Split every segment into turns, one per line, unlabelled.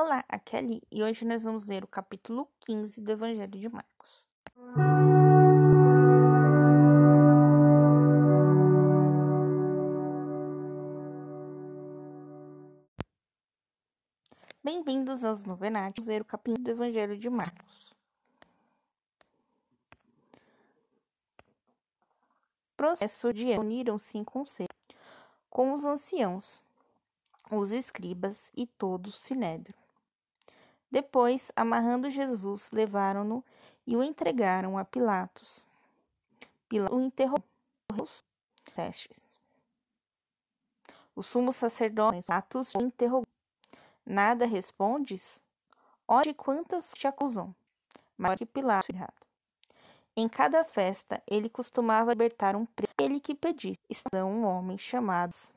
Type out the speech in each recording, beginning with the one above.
Olá, aqui é Ali e hoje nós vamos ler o capítulo 15 do Evangelho de Marcos. Bem-vindos aos novenários. Vamos ler o capítulo do Evangelho de Marcos. Processo de uniram-se em conselho com os anciãos, os escribas e todo o sinédrio. Depois, amarrando Jesus, levaram-no e o entregaram a Pilatos. Pilatos o interrogou testes. O sumo sacerdote Pilatos o interrogou. Nada respondes? Olhe quantas te acusam. Mas que Pilatos errado. Em cada festa, ele costumava libertar um preso, ele que pedisse. Estão um homem chamados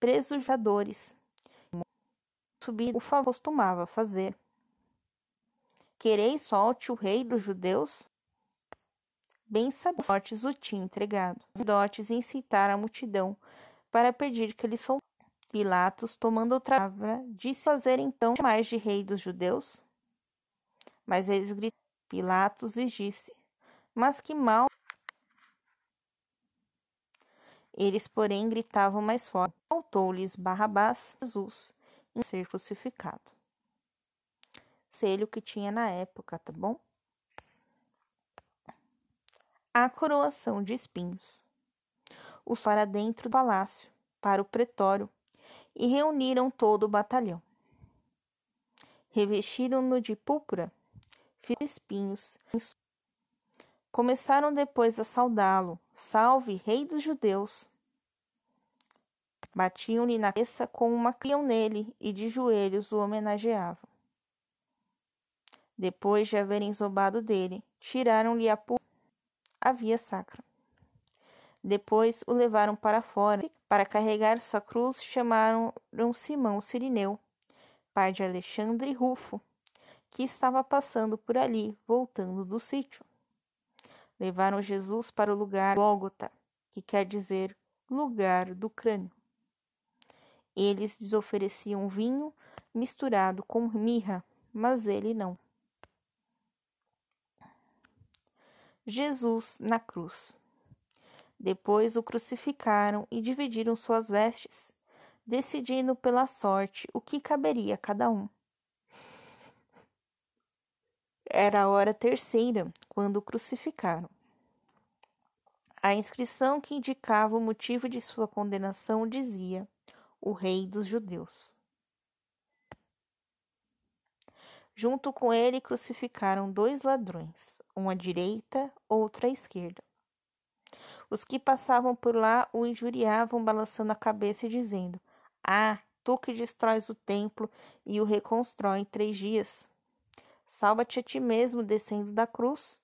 presujadores. Subir o favor costumava fazer. Quereis solte o rei dos judeus? Bem sacerdotes o tinha entregado. Os sacerdotes incitaram a multidão para pedir que ele soltasse. Pilatos, tomando outra palavra, disse fazer então mais de rei dos judeus? Mas eles gritaram. Pilatos lhes disse: Mas que mal. Eles, porém, gritavam mais forte. Faltou-lhes Barrabás, Jesus, em ser crucificado conselho que tinha na época, tá bom? A coroação de espinhos. Os para dentro do palácio, para o pretório, e reuniram todo o batalhão. Revestiram-no de púrpura, fizeram espinhos. Começaram depois a saudá-lo, salve, rei dos judeus. Batiam-lhe na cabeça com uma criam nele e de joelhos o homenageavam. Depois de haverem zombado dele, tiraram-lhe a, a via sacra. Depois o levaram para fora. Para carregar sua cruz, chamaram Simão Sirineu, pai de Alexandre Rufo, que estava passando por ali, voltando do sítio. Levaram Jesus para o lugar Gólgota, que quer dizer lugar do crânio. Eles lhes ofereciam vinho misturado com mirra, mas ele não. Jesus na cruz. Depois o crucificaram e dividiram suas vestes, decidindo pela sorte o que caberia a cada um. Era a hora terceira quando o crucificaram. A inscrição que indicava o motivo de sua condenação dizia: O Rei dos Judeus. Junto com ele crucificaram dois ladrões, um à direita, outro à esquerda. Os que passavam por lá o injuriavam, balançando a cabeça e dizendo: Ah, tu que destróis o templo e o reconstrói em três dias. Salva-te a ti mesmo descendo da cruz.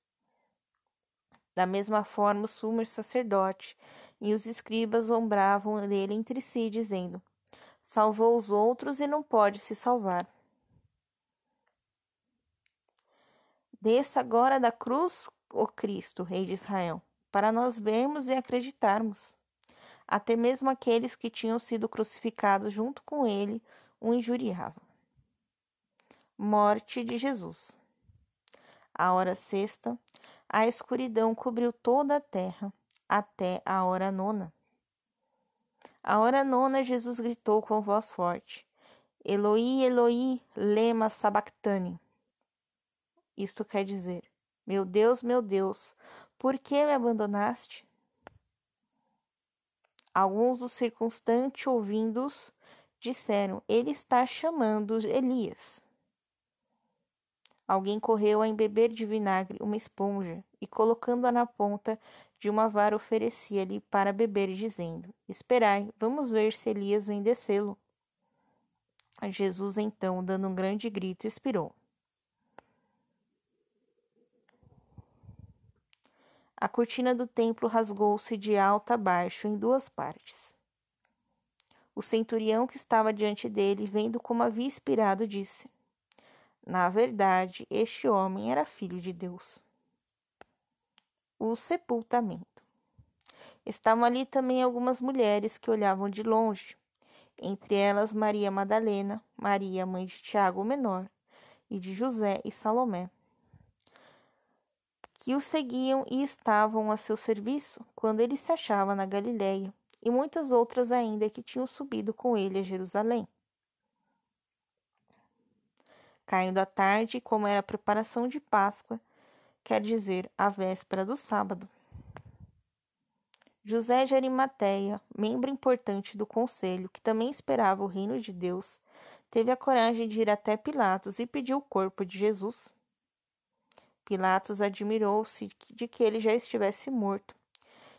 Da mesma forma, o sumo sacerdote e os escribas zombravam dele entre si, dizendo: Salvou os outros e não pode se salvar. Desça agora da cruz, ó Cristo, Rei de Israel, para nós vermos e acreditarmos. Até mesmo aqueles que tinham sido crucificados junto com ele o injuriavam. Morte de Jesus. A hora sexta, a escuridão cobriu toda a terra, até a hora nona. A hora nona, Jesus gritou com voz forte: Eloi, Eloi, lema sabachthani isto quer dizer: Meu Deus, meu Deus, por que me abandonaste? Alguns dos circunstantes, ouvindo-os, disseram: Ele está chamando Elias. Alguém correu a embeber de vinagre uma esponja e, colocando-a na ponta de uma vara, oferecia-lhe para beber, dizendo: Esperai, vamos ver se Elias vem descê-lo. Jesus, então, dando um grande grito, expirou. A cortina do templo rasgou-se de alto a baixo em duas partes. O centurião que estava diante dele, vendo como havia expirado, disse: Na verdade, este homem era filho de Deus. O sepultamento. Estavam ali também algumas mulheres que olhavam de longe. entre elas Maria Madalena, Maria, mãe de Tiago o Menor, e de José e Salomé, que o seguiam e estavam a seu serviço quando ele se achava na Galiléia, e muitas outras ainda que tinham subido com ele a Jerusalém. Caindo a tarde, como era a preparação de Páscoa, quer dizer, a véspera do sábado. José de Arimateia, membro importante do conselho, que também esperava o reino de Deus, teve a coragem de ir até Pilatos e pediu o corpo de Jesus. Pilatos admirou-se de que ele já estivesse morto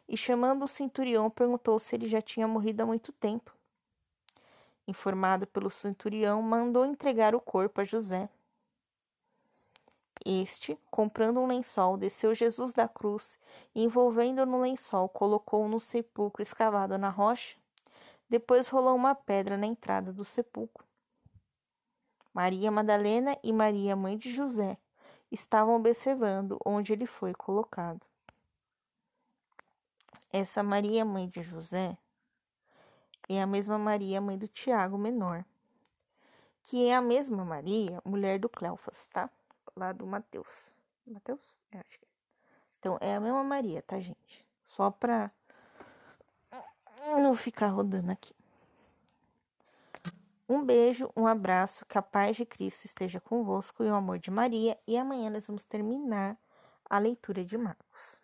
e, chamando o centurião, perguntou se ele já tinha morrido há muito tempo. Informado pelo centurião, mandou entregar o corpo a José. Este, comprando um lençol, desceu Jesus da cruz e, envolvendo no lençol, colocou-o no sepulcro escavado na rocha. Depois rolou uma pedra na entrada do sepulcro. Maria Madalena e Maria, mãe de José, estavam observando onde ele foi colocado. Essa Maria, mãe de José, é a mesma Maria, mãe do Tiago menor, que é a mesma Maria, mulher do Cleofas, tá? lá do Mateus. Mateus? É, acho que é. Então, é a mesma Maria, tá, gente? Só pra não ficar rodando aqui. Um beijo, um abraço, que a paz de Cristo esteja convosco e o amor de Maria. E amanhã nós vamos terminar a leitura de Marcos.